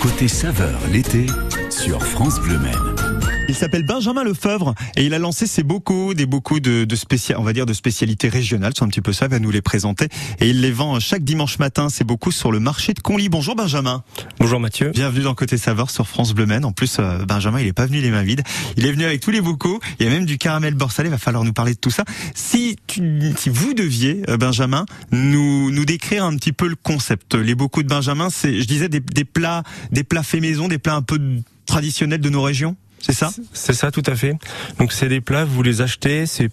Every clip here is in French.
Côté saveur l'été sur France Bleu Maine. Il s'appelle Benjamin Lefebvre et il a lancé ses bocaux, des bocaux de, de spécial, on va dire de spécialités régionales, c'est un petit peu ça, il va nous les présenter et il les vend chaque dimanche matin, ces bocaux sur le marché de Conly. Bonjour Benjamin. Bonjour Mathieu. Bienvenue dans Côté Saveur sur France Bleu Maine. En plus, euh, Benjamin, il est pas venu les mains vides. Il est venu avec tous les bocaux. Il y a même du caramel beurre salé. Il va falloir nous parler de tout ça. Si, tu, si vous deviez, euh, Benjamin, nous, nous décrire un petit peu le concept. Les bocaux de Benjamin, c'est, je disais, des, des plats, des plats faits maison, des plats un peu traditionnels de nos régions? C'est ça C'est ça, tout à fait. Donc c'est des plats, vous les achetez, c'est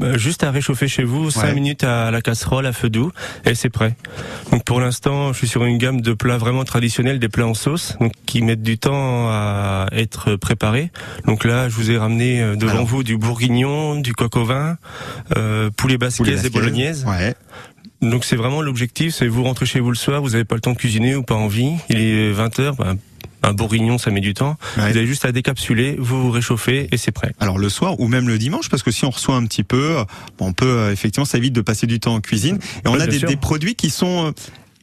euh, juste à réchauffer chez vous, 5 Ouais. minutes à la casserole à feu doux et c'est prêt. Donc pour l'instant, je suis sur une gamme de plats vraiment traditionnels, des plats en sauce, donc qui mettent du temps à être préparés. Donc là, je vous ai ramené euh, devant Alors. vous du bourguignon, du coq au vin, euh, poulet Poulet et bolognaise. Ouais. Donc c'est vraiment l'objectif, c'est vous rentrez chez vous le soir, vous n'avez pas le temps de cuisiner ou pas envie, il est 20h, un bourguignon ça met du temps, Ouais. vous avez juste à décapsuler, vous vous réchauffez et c'est prêt. Alors le soir ou même le dimanche, parce que si on reçoit un petit peu, euh, on peut euh, effectivement ça évite de passer du temps en cuisine. Et on Ouais, a des, produits qui sont euh,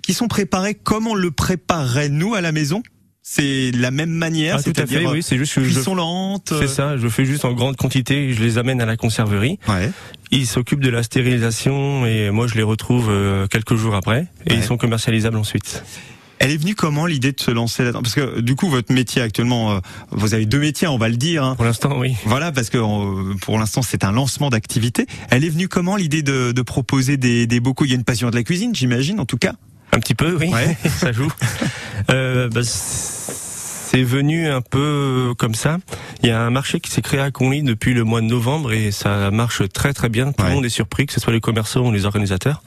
qui sont préparés comme on le préparerait nous à la maison. C'est la même manière, Ah, c'est-à-dire oui, c'est juste que je cuisson lente. euh, C'est ça, je fais juste en grande quantité, je les amène à la conserverie. Ouais. Ils s'occupent de la stérilisation et moi je les retrouve euh, quelques jours après et Ouais. ils sont commercialisables ensuite. Elle est venue comment l'idée de se lancer là-dedans? Parce que du coup votre métier actuellement, euh, vous avez deux métiers, on va le dire. hein. Pour l'instant, oui. Voilà, parce que pour l'instant c'est un lancement d'activité. Elle est venue comment l'idée de, de proposer des, des bocaux? Il y a une passion de la cuisine, j'imagine en tout cas. Un petit peu, oui, Ouais. ça joue. Euh, bah, c'est venu un peu comme ça. Il y a un marché qui s'est créé à Conly depuis le mois de novembre et ça marche très très bien. Tout Ouais. le monde est surpris, que ce soit les commerçants ou les organisateurs.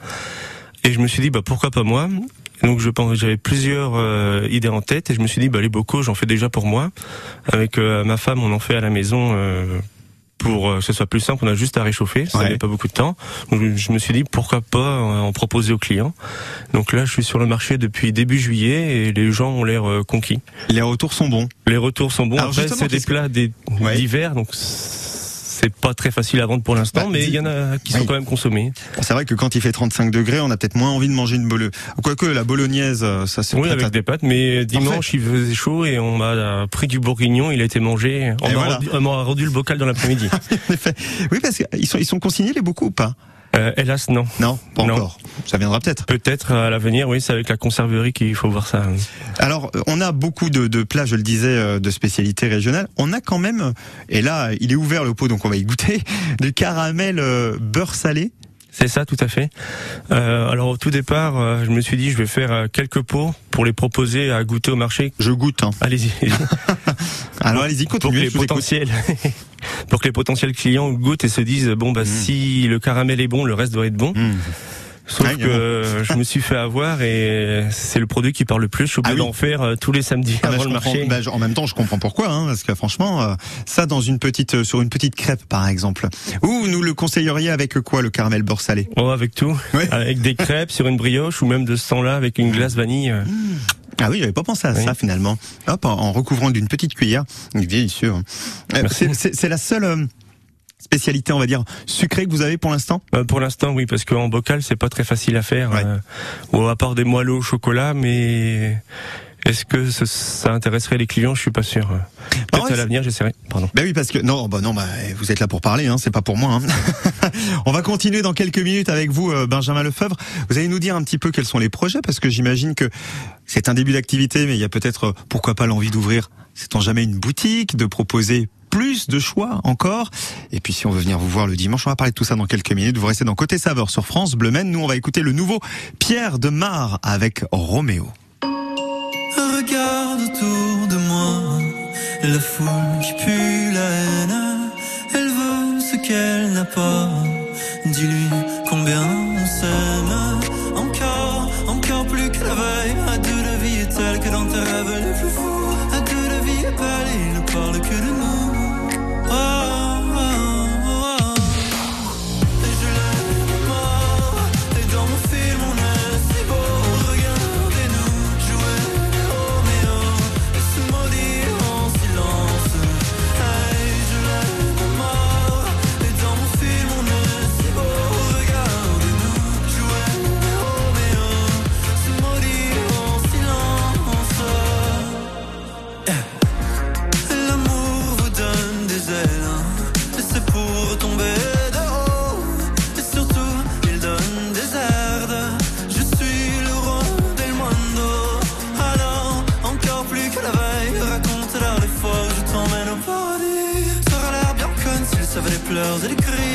Et je me suis dit, bah pourquoi pas moi? Donc je pense, j'avais plusieurs euh, idées en tête et je me suis dit, bah les bocaux, j'en fais déjà pour moi. Avec euh, ma femme, on en fait à la maison. euh, pour euh, que ce soit plus simple, on a juste à réchauffer, ça Ouais. n'avait pas beaucoup de temps. Donc je- me suis dit pourquoi pas euh, en proposer aux clients. Donc là, je suis sur le marché depuis début juillet et les gens ont l'air conquis. Les retours sont bons. Les retours sont bons. Alors Après, c'est des que- plats des- Ouais. d'hiver, donc c'est pas très facile à vendre pour l'instant, Bah, mais il y en a qui sont quand même consommés. C'est vrai que quand il fait 35 degrés, on a peut-être moins envie de manger une bolo. Quoique la bolognaise, euh, ça c'est Oui, avec à- des pâtes, mais dimanche il faisait chaud et on m'a pris du bourguignon, il a été mangé. On m'a voilà. rendu, le bocal dans l'après-midi. Oui, parce qu'ils sont, ils sont consignés les bocaux ou pas? Euh, hélas, non. Non, pas Non. encore. Ça viendra peut-être. Peut-être à l'avenir, oui, c'est avec la conserverie qu'il faut voir ça. Alors, on a beaucoup de, de plats, je le disais, euh, de spécialités régionales. On a quand même, et là, il est ouvert le pot, donc on va y goûter, du caramel euh, beurre salé. C'est ça, tout à fait. Euh, alors au tout départ, euh, je me suis dit, je vais faire euh, quelques pots pour les proposer à goûter au marché. Je goûte. Hein. Allez-y. Alors allez-y, pour que continuez. les potentiels pour que les potentiels clients goûtent et se disent bon bah si le caramel est bon le reste doit être bon Mmh. sauf que euh, je me suis fait avoir et c'est le produit qui parle le plus je suis obligé Ah oui. d'en faire euh, tous les samedis Ah bah, avant le marché Bah, en même temps, je comprends pourquoi, hein, parce que franchement, euh, ça dans une petite, sur une petite crêpe, par exemple. Ou nous le conseilleriez avec quoi le caramel beurre salé? Oh, avec tout Ouais. avec des crêpes sur une brioche ou même de ce temps là avec une glace vanille euh. Ah oui, j'avais pas pensé à Oui. ça finalement. Hop, en, recouvrant d'une petite cuillère, délicieux. hein. Euh, c'est- la seule euh, spécialité, on va dire, sucrée que vous avez pour l'instant? Euh, pour l'instant oui parce qu'en bocal c'est pas très facile à faire Ouais. euh, à part des moelleux au chocolat mais est-ce que ce- ça intéresserait les clients? Je suis pas sûr peut-être Ah ouais, à l'avenir j'essaierai pardon Ben oui, parce que non, bah non, bah vous êtes là pour parler, hein, c'est pas pour moi. Hein. On va continuer dans quelques minutes avec vous, euh, Benjamin Lefebvre. Vous allez nous dire un petit peu quels sont les projets, parce que j'imagine que c'est un début d'activité, mais il y a peut-être, euh, pourquoi pas, l'envie d'ouvrir, sait-on jamais, une boutique, de proposer plus de choix encore? Et puis si on veut venir vous voir le dimanche, on va parler de tout ça dans quelques minutes. Vous restez dans Côté Saveur sur France Bleu. Nous, on va écouter le nouveau Pierre de Mar avec Roméo. Regarde autour de moi la foule. Pleurs et des cris.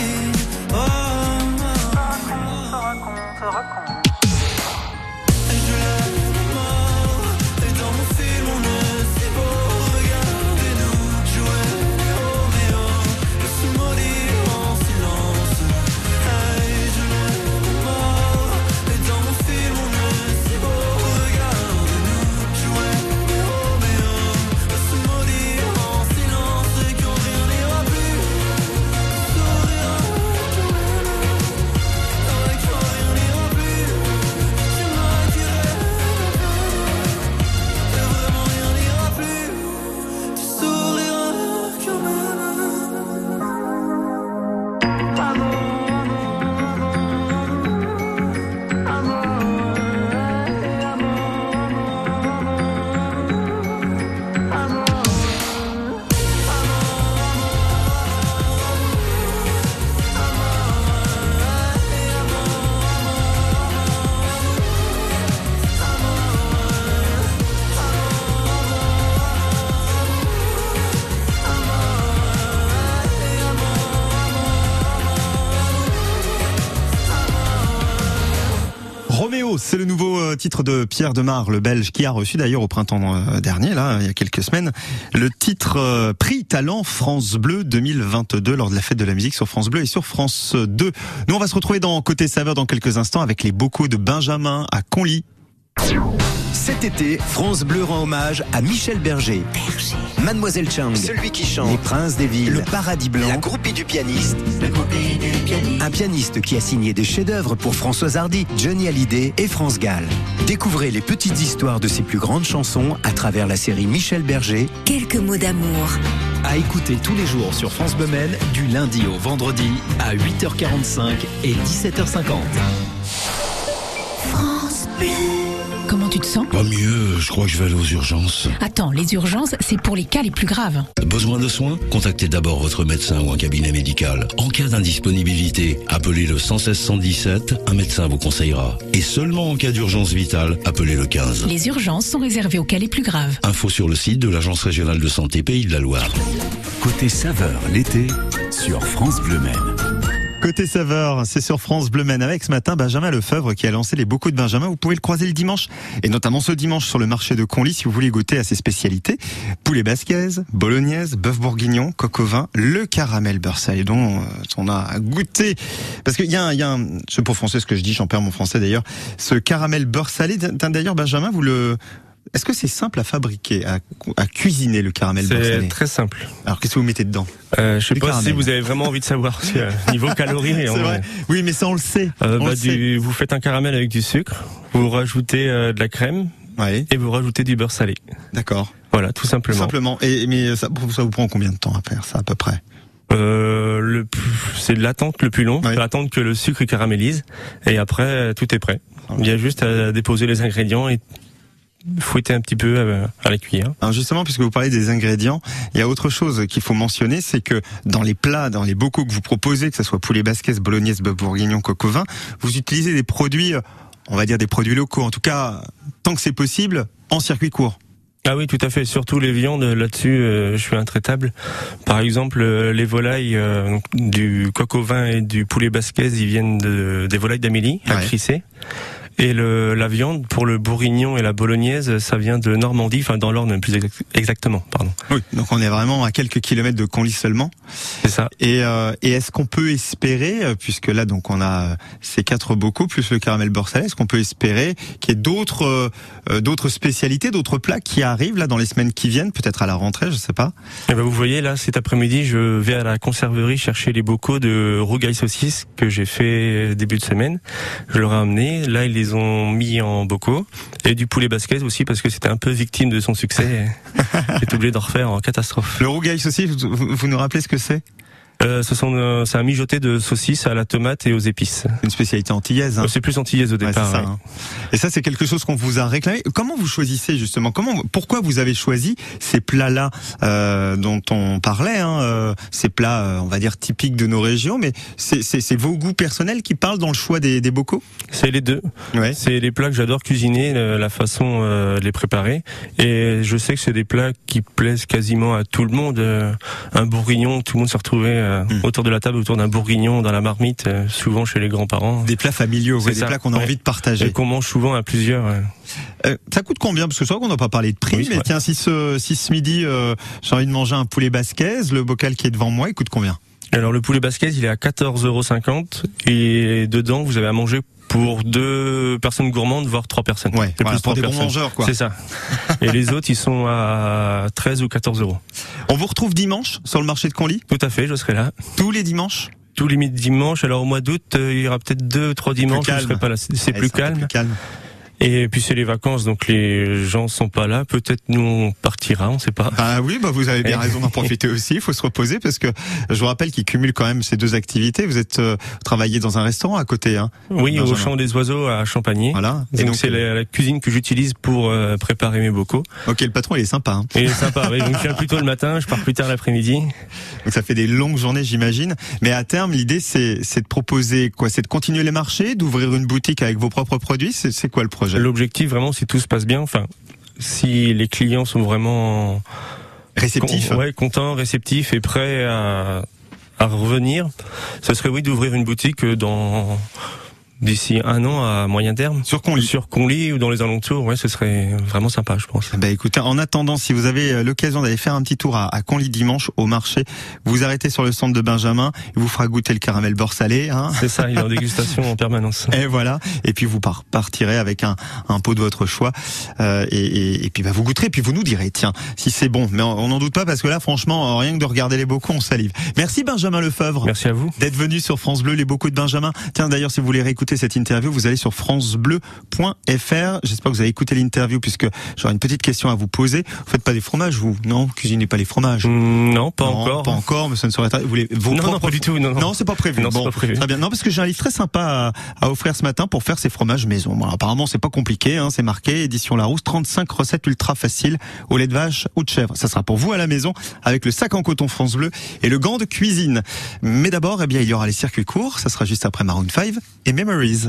Titre de Pierre Demar, le Belge, qui a reçu d'ailleurs au printemps euh, dernier, là, il y a quelques semaines, le titre euh, Prix Talent France Bleu 2022 lors de la fête de la musique sur France Bleu et sur France 2. Nous, on va se retrouver dans Côté Saveur dans quelques instants avec les bocaux de Benjamin à Conly. Cet été, France Bleu rend hommage à Michel Berger. Mademoiselle Chang. Celui qui chante. Les Princes des Villes. Le Paradis Blanc. La groupie du pianiste. Un pianiste qui a signé des chefs-d'œuvre pour Françoise Hardy, Johnny Hallyday et France Gall. Découvrez les petites histoires de ses plus grandes chansons à travers la série Michel Berger, Quelques mots d'amour. À écouter tous les jours sur France Bleu du lundi au vendredi à 8h45 et 17h50. France Bleu. Comment tu te sens Pas mieux, je crois que je vais aller aux urgences. Attends, les urgences, c'est pour les cas les plus graves. Besoin de soins Contactez d'abord votre médecin ou un cabinet médical. En cas d'indisponibilité, appelez le 116 117, un médecin vous conseillera. Et seulement en cas d'urgence vitale, appelez le 15. Les urgences sont réservées aux cas les plus graves. Info sur le site de l'Agence régionale de santé Pays de la Loire. Côté saveur l'été sur France Bleu Maine. Côté saveur, c'est sur France Bleu Maine avec ce matin Benjamin Lefebvre qui a lancé les bocaux de Benjamin. Vous pouvez le croiser le dimanche et notamment ce dimanche sur le marché de Conly si vous voulez goûter à ses spécialités. Poulet basquez, bolognaise, bœuf bourguignon, coq vin, le caramel beurre salé dont euh, on a goûté. Parce qu'il y a un, il y a un, pas français ce que je dis, j'en perds mon français d'ailleurs. Ce caramel beurre salé, d'ailleurs Benjamin, vous le, est-ce que c'est simple à fabriquer, à, à cuisiner le caramel beurre C'est très simple. Alors qu'est-ce que vous mettez dedans Euh, je sais Du pas caramel. si vous avez vraiment envie de savoir. euh, niveau calories, C'est on- vrai. Oui, mais ça on le sait. Euh, On bah, le sait. du- vous faites un caramel avec du sucre, vous rajoutez euh, de la crème Ouais, et vous rajoutez du beurre salé. d'accord. Voilà, tout simplement. Simplement. Et mais ça, ça vous prend combien de temps à faire ça à peu près Euh, le c'est de l'attente le plus long, Ouais. c'est attendre que le sucre caramélise et après euh, tout est prêt. Il y a juste à déposer les ingrédients et fouetter un petit peu à la cuillère. Alors justement, puisque vous parlez des ingrédients, il y a autre chose qu'il faut mentionner, c'est que dans les plats, dans les bocaux que vous proposez, que ce soit poulet basquez, bolognaise, bœuf bourguignon, coq vin, vous utilisez des produits, euh, on va dire des produits locaux. En tout cas, tant que c'est possible, en circuit court. Ah oui, tout à fait. Surtout les viandes, là-dessus, euh, je suis intraitable. Par exemple, euh, les volailles euh, donc, du coq au vin et du poulet basquez, ils viennent de, des volailles d'Amélie, à Ouais. Crissé. Et le, la viande pour le bourguignon et la bolognaise, ça vient de Normandie, enfin dans l'Orne plus exact- exactement, pardon. Oui. Donc on est vraiment à quelques kilomètres de Conly seulement. C'est ça. Et, euh, et est-ce qu'on peut espérer, euh, puisque là donc on a euh, ces quatre bocaux plus le caramel beurre salé, est-ce qu'on peut espérer qu'il y ait d'autres euh, euh, d'autres spécialités, d'autres plats qui arrivent là dans les semaines qui viennent, peut-être à la rentrée, je sais pas. Et ben vous voyez là, cet après-midi, je vais à la conserverie chercher les bocaux de rougail saucisse que j'ai fait début de semaine. Je leur ai amené. Là, ils les ont mis en bocaux et du poulet basquez aussi parce que c'était un peu victime de son succès. J'étais obligé d'en refaire en catastrophe. Le rougail aussi, vous, vous- vous nous rappelez ce que c'est? Euh, ce sont, euh, c'est un mijoté de saucisses à la tomate et aux épices. Une spécialité antillaise. hein. Euh, C'est plus antillaise au Ouais, départ. c'est ça, ouais. hein. Et ça, c'est quelque chose qu'on vous a réclamé. Comment vous choisissez justement? Comment, pourquoi vous avez choisi ces plats-là euh, dont on parlait hein, euh, Ces plats, euh, on va dire typiques de nos régions, mais c'est vos goûts personnels qui parlent dans le choix des, des bocaux? C'est les deux. Ouais. C'est les plats que j'adore cuisiner, la façon euh, de les préparer. Et je sais que c'est des plats qui plaisent quasiment à tout le monde. Euh, un bourguignon, tout le monde se retrouvait euh, Hmm. autour de la table, autour d'un bourguignon, dans la marmite, euh, souvent chez les grands-parents. Des plats familiaux, ouais, des plats qu'on a ouais. envie de partager. Et qu'on mange souvent à plusieurs. euh. Ça coûte combien? Parce que c'est vrai qu'on n'a pas parlé de prix, Oui, mais vrai. tiens, si ce, si ce midi j'ai envie de manger un poulet basquez, le bocal qui est devant moi, il coûte combien? Alors le poulet basquez, il est à 14,50 euros et dedans vous avez à manger pour deux personnes gourmandes, voire trois personnes. Ouais, voilà, plus pour des bons mangeurs, quoi. C'est ça. et les autres, ils sont à 13 ou 14 euros. On vous retrouve dimanche sur le marché de Conly, Tout à fait, je serai là. tous les dimanches Tous les dimanches. Alors au mois d'août, euh, il y aura peut-être deux, trois dimanches. où je serai pas là. C'est calme. plus calme. Et puis c'est les vacances, donc les gens sont pas là. Peut-être nous on partira, on sait pas. Ah oui, bah vous avez bien raison d'en profiter aussi. Il faut se reposer parce que je vous rappelle qu'il cumule quand même ces deux activités. Vous êtes euh, travaillé dans un restaurant à côté, hein. Oui, au champ des oiseaux à Champagny. Voilà. Et donc c'est la, la cuisine que j'utilise pour euh, préparer mes bocaux. Ok, le patron il est sympa. Hein. Et sympa. oui. Donc je viens plus tôt le matin, je pars plus tard l'après-midi. Donc ça fait des longues journées, j'imagine. Mais à terme, l'idée c'est c'est de proposer quoi? C'est de continuer les marchés, d'ouvrir une boutique avec vos propres produits? C'est c'est quoi le projet L'objectif vraiment, si tout se passe bien, enfin, si les clients sont vraiment Réceptif. con- ouais, contents, réceptifs et prêts à, à revenir, ce serait oui d'ouvrir une boutique euh, dans d'ici un an à moyen terme. Sur Conly. Sur Conly ou dans les alentours, ouais, ce serait vraiment sympa, je pense. Bah écoutez, en attendant, si vous avez euh, l'occasion d'aller faire un petit tour à, à Conly dimanche au marché, vous arrêtez sur le centre de Benjamin, il vous fera goûter le caramel beurre salé, hein. C'est ça, il est en dégustation en permanence. Et voilà. Et puis vous par- partirez avec un, un pot de votre choix. Euh, et, et, et puis bah, vous goûterez, puis vous nous direz, tiens, si c'est bon. Mais on n'en doute pas parce que là, franchement, euh, rien que de regarder les bocaux, on salive. Merci Benjamin Lefebvre. Merci à vous. D'être venu sur France Bleu, les bocaux de Benjamin. Tiens, d'ailleurs, si vous voulez réécouter cette interview, vous allez sur francebleu.fr. J'espère que vous avez écouté l'interview puisque j'aurai une petite question à vous poser. Vous faites pas des fromages, vous? Non, vous cuisinez pas les fromages. Hum, Non, pas Non, encore. Pas encore, mais ça ne saurait être. Vous voulez vos Non, non, pas du tout. Non, non. non, c'est pas prévu. Non, bon, pas prévu. Très bien. Non, parce que j'ai un livre très sympa à, à offrir ce matin pour faire ces fromages maison. Bon, apparemment, c'est pas compliqué. Hein, c'est marqué édition Larousse, 35 recettes ultra faciles au lait de vache ou de chèvre. Ça sera pour vous à la maison avec le sac en coton France Bleu et le gant de cuisine. Mais d'abord, eh bien, il y aura les circuits courts. Ça sera juste après Maroon 5 et Memories.